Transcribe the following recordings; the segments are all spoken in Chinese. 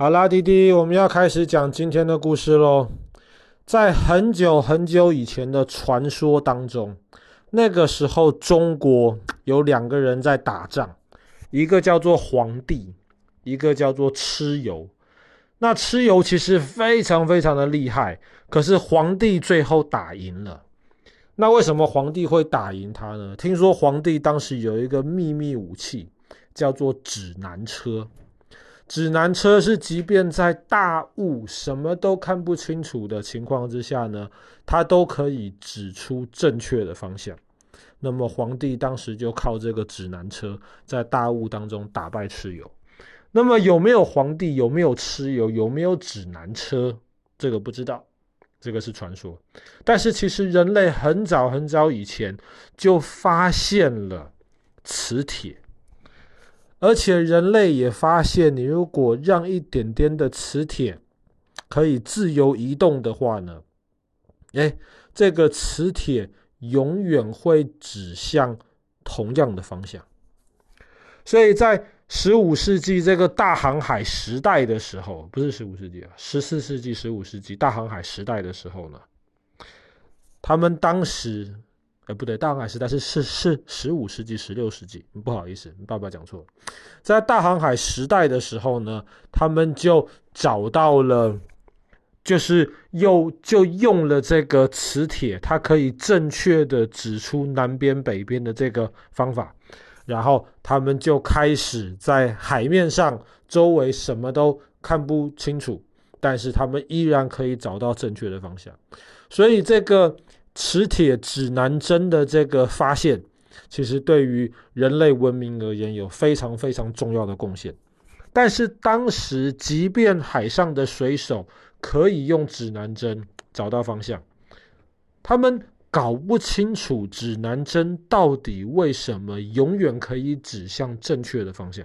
好啦，弟弟，我们要开始讲今天的故事喽。在很久很久以前的传说当中，那个时候中国有两个人在打仗，一个叫做黄帝，一个叫做蚩尤。那蚩尤其实非常非常的厉害，可是黄帝最后打赢了。那为什么黄帝会打赢他呢？听说黄帝当时有一个秘密武器，叫做指南车。指南车是，即便在大雾、什么都看不清楚的情况之下呢，它都可以指出正确的方向。那么皇帝当时就靠这个指南车，在大雾当中打败蚩尤。那么有没有皇帝？有没有蚩尤？有没有指南车？这个不知道，这个是传说。但是其实人类很早很早以前就发现了磁铁。而且人类也发现，你如果让一点点的磁铁可以自由移动的话呢，诶，这个磁铁永远会指向同样的方向。所以在十五世纪这个大航海时代的时候，不是十五世纪啊，十四世纪、十五世纪大航海时代的时候呢，他们当时。哎，不对，大航海时代是是是十五世纪、十六世纪，不好意思，爸爸讲错了。在大航海时代的时候呢，他们就找到了，就是又就用了这个磁铁，它可以正确的指出南边、北边的这个方法，然后他们就开始在海面上周围什么都看不清楚，但是他们依然可以找到正确的方向，所以这个。磁铁指南针的这个发现，其实对于人类文明而言有非常非常重要的贡献。但是当时，即便海上的水手可以用指南针找到方向，他们搞不清楚指南针到底为什么永远可以指向正确的方向。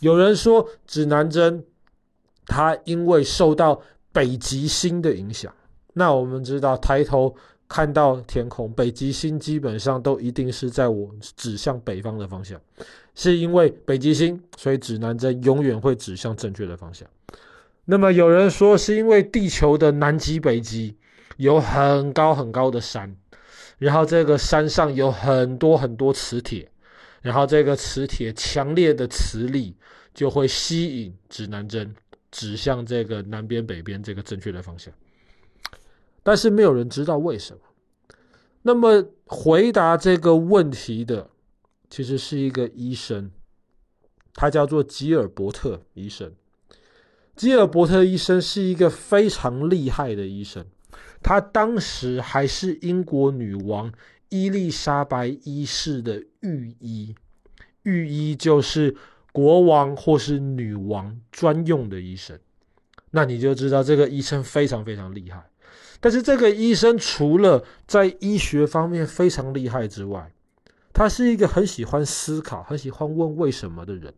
有人说，指南针它因为受到北极星的影响。那我们知道，抬头看到天空，北极星基本上都一定是在我指向北方的方向，是因为北极星，所以指南针永远会指向正确的方向。那么有人说，是因为地球的南极、北极有很高很高的山，然后这个山上有很多很多磁铁，然后这个磁铁强烈的磁力就会吸引指南针指向这个南边、北边这个正确的方向。但是没有人知道为什么。那么回答这个问题的，其实是一个医生，他叫做吉尔伯特医生。吉尔伯特医生是一个非常厉害的医生，他当时还是英国女王伊丽莎白一世的御医，御医就是国王或是女王专用的医生。那你就知道这个医生非常非常厉害。但是这个医生除了在医学方面非常厉害之外，他是一个很喜欢思考、很喜欢问为什么的人。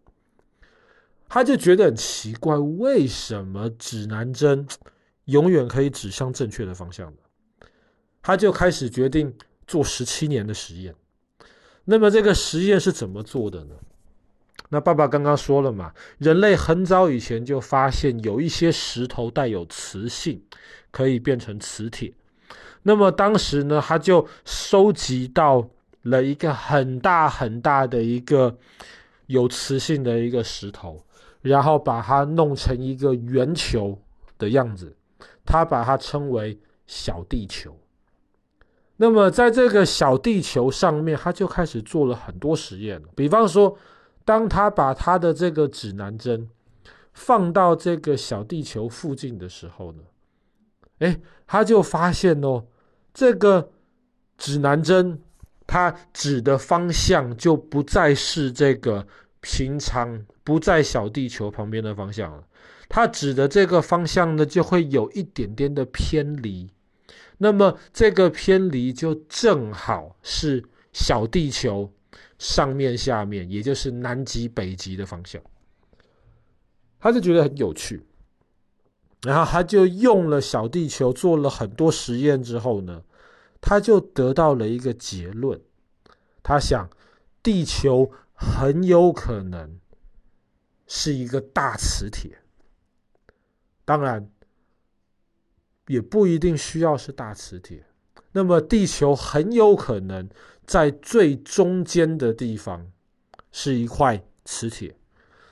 他就觉得很奇怪，为什么指南针永远可以指向正确的方向呢？他就开始决定做十七年的实验。那么这个实验是怎么做的呢？那爸爸刚刚说了嘛，人类很早以前就发现有一些石头带有磁性，可以变成磁铁。那么当时呢，他就收集到了一个很大很大的一个有磁性的一个石头，然后把它弄成一个圆球的样子，他把它称为小地球。那么在这个小地球上面，他就开始做了很多实验，比方说。当他把他的这个指南针放到这个小地球附近的时候呢，哎，他就发现哦，这个指南针它指的方向就不再是这个平常不在小地球旁边的方向了，它指的这个方向呢就会有一点点的偏离，那么这个偏离就正好是小地球。上面、下面，也就是南极、北极的方向，他就觉得很有趣，然后他就用了小地球做了很多实验之后呢，他就得到了一个结论，他想，地球很有可能是一个大磁铁，当然也不一定需要是大磁铁。那么地球很有可能在最中间的地方是一块磁铁，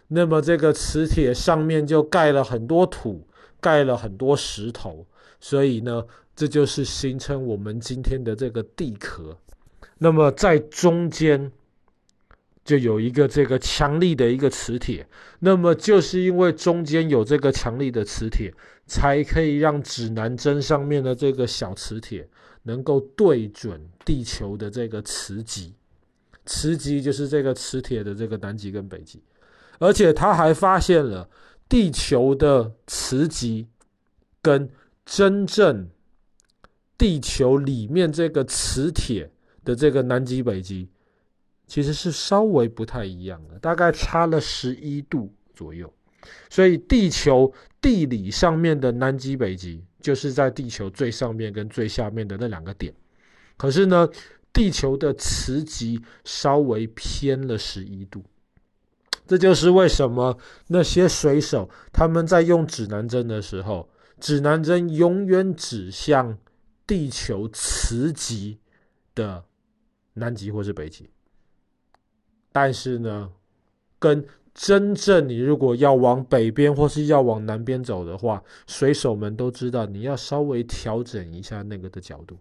那么这个磁铁上面就盖了很多土，盖了很多石头，所以呢，这就是形成我们今天的这个地壳。那么在中间。就有一个这个强力的一个磁铁，那么就是因为中间有这个强力的磁铁，才可以让指南针上面的这个小磁铁能够对准地球的这个磁极。磁极就是这个磁铁的这个南极跟北极，而且他还发现了地球的磁极跟真正地球里面这个磁铁的这个南极北极。其实是稍微不太一样的，大概差了十一度左右。所以地球地理上面的南极、北极，就是在地球最上面跟最下面的那两个点。可是呢，地球的磁极稍微偏了十一度。这就是为什么那些水手他们在用指南针的时候，指南针永远指向地球磁极的南极或是北极。但是呢，跟真正你如果要往北边或是要往南边走的话，水手们都知道你要稍微调整一下那个的角度。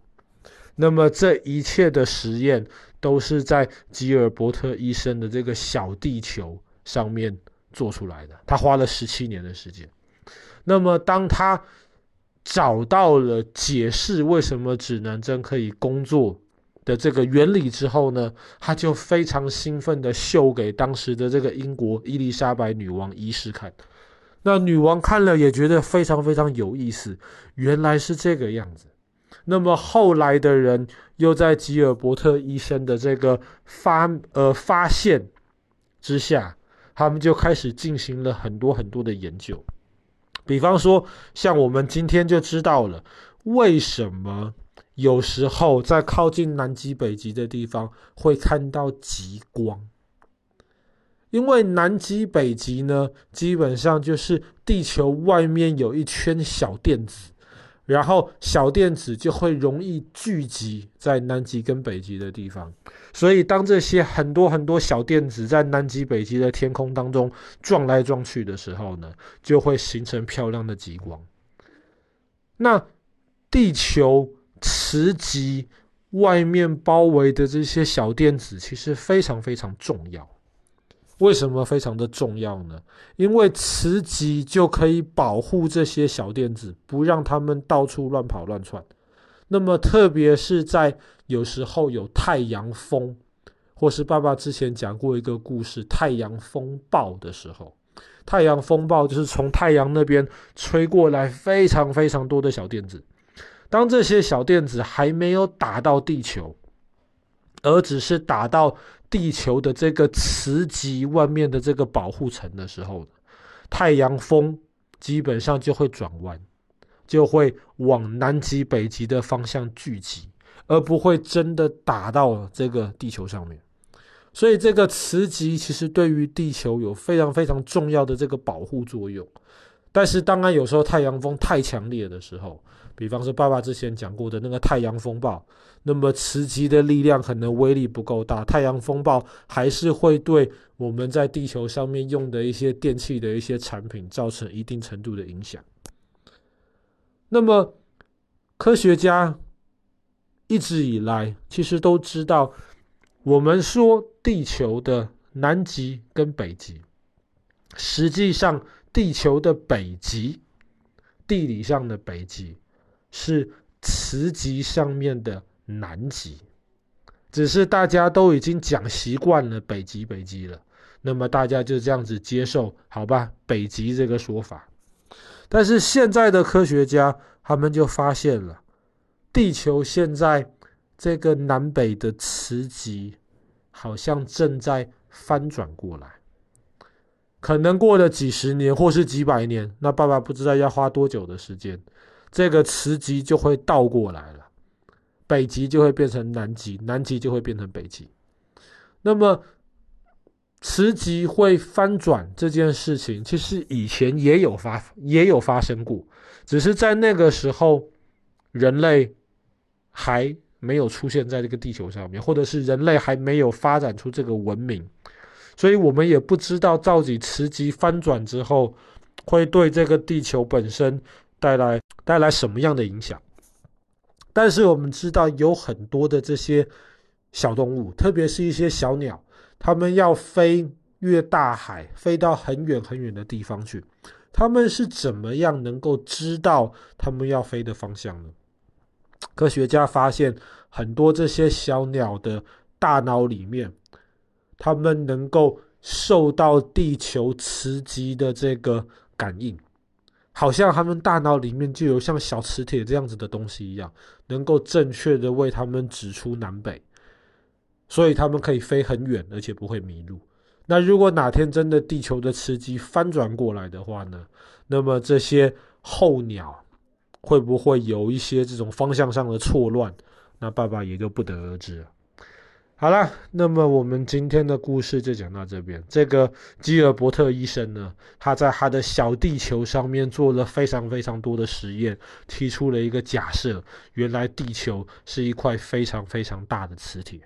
那么这一切的实验都是在吉尔伯特医生的这个小地球上面做出来的，他花了十七年的时间。那么当他找到了解释为什么指南针可以工作的这个原理之后呢，他就非常兴奋地秀给当时的这个英国伊丽莎白女王一世看。那女王看了也觉得非常非常有意思，原来是这个样子。那么后来的人又在吉尔伯特医生的这个发呃发现之下，他们就开始进行了很多很多的研究。比方说，像我们今天就知道了为什么。有时候在靠近南极、北极的地方会看到极光，因为南极、北极呢，基本上就是地球外面有一圈小电子，然后小电子就会容易聚集在南极跟北极的地方，所以当这些很多很多小电子在南极、北极的天空当中撞来撞去的时候呢，就会形成漂亮的极光。那地球。磁极外面包围的这些小电子其实非常非常重要。为什么非常的重要呢？因为磁极就可以保护这些小电子，不让它们到处乱跑乱窜。那么，特别是在有时候有太阳风，或是爸爸之前讲过一个故事——太阳风暴的时候，太阳风暴就是从太阳那边吹过来非常非常多的小电子。当这些小电子还没有打到地球，而只是打到地球的这个磁极外面的这个保护层的时候，太阳风基本上就会转弯，就会往南极、北极的方向聚集，而不会真的打到这个地球上面。所以，这个磁极其实对于地球有非常非常重要的这个保护作用。但是，当然有时候太阳风太强烈的时候，比方说，爸爸之前讲过的那个太阳风暴，那么磁极的力量可能威力不够大，太阳风暴还是会对我们在地球上面用的一些电器的一些产品造成一定程度的影响。那么，科学家一直以来其实都知道，我们说地球的南极跟北极，实际上地球的北极，地理上的北极。是磁极上面的南极，只是大家都已经讲习惯了北极北极了，那么大家就这样子接受，好吧，北极这个说法。但是现在的科学家他们就发现了，地球现在这个南北的磁极好像正在翻转过来，可能过了几十年或是几百年，那爸爸不知道要花多久的时间。这个磁极就会倒过来了，北极就会变成南极，南极就会变成北极。那么，磁极会翻转这件事情，其实以前也有发也有发生过，只是在那个时候，人类还没有出现在这个地球上面，或者是人类还没有发展出这个文明，所以我们也不知道到底磁极翻转之后会对这个地球本身带来带来什么样的影响。但是我们知道有很多的这些。小动物，特别是一些小鸟，它们要飞越大海，飞到很远很远的地方去。它们是怎么样能够知道它们要飞的方向呢？科学家发现，很多这些小鸟的大脑里面，它们能够受到地球磁极的这个感应，好像他们大脑里面就有像小磁铁这样子的东西一样，能够正确的为他们指出南北。所以他们可以飞很远，而且不会迷路。那如果哪天真的地球的磁极翻转过来的话呢？那么这些候鸟会不会有一些这种方向上的错乱？那爸爸也就不得而知了。好啦，那么我们今天的故事就讲到这边。这个基尔伯特医生呢，他在他的小地球上面做了非常非常多的实验，提出了一个假设：原来地球是一块非常非常大的磁铁。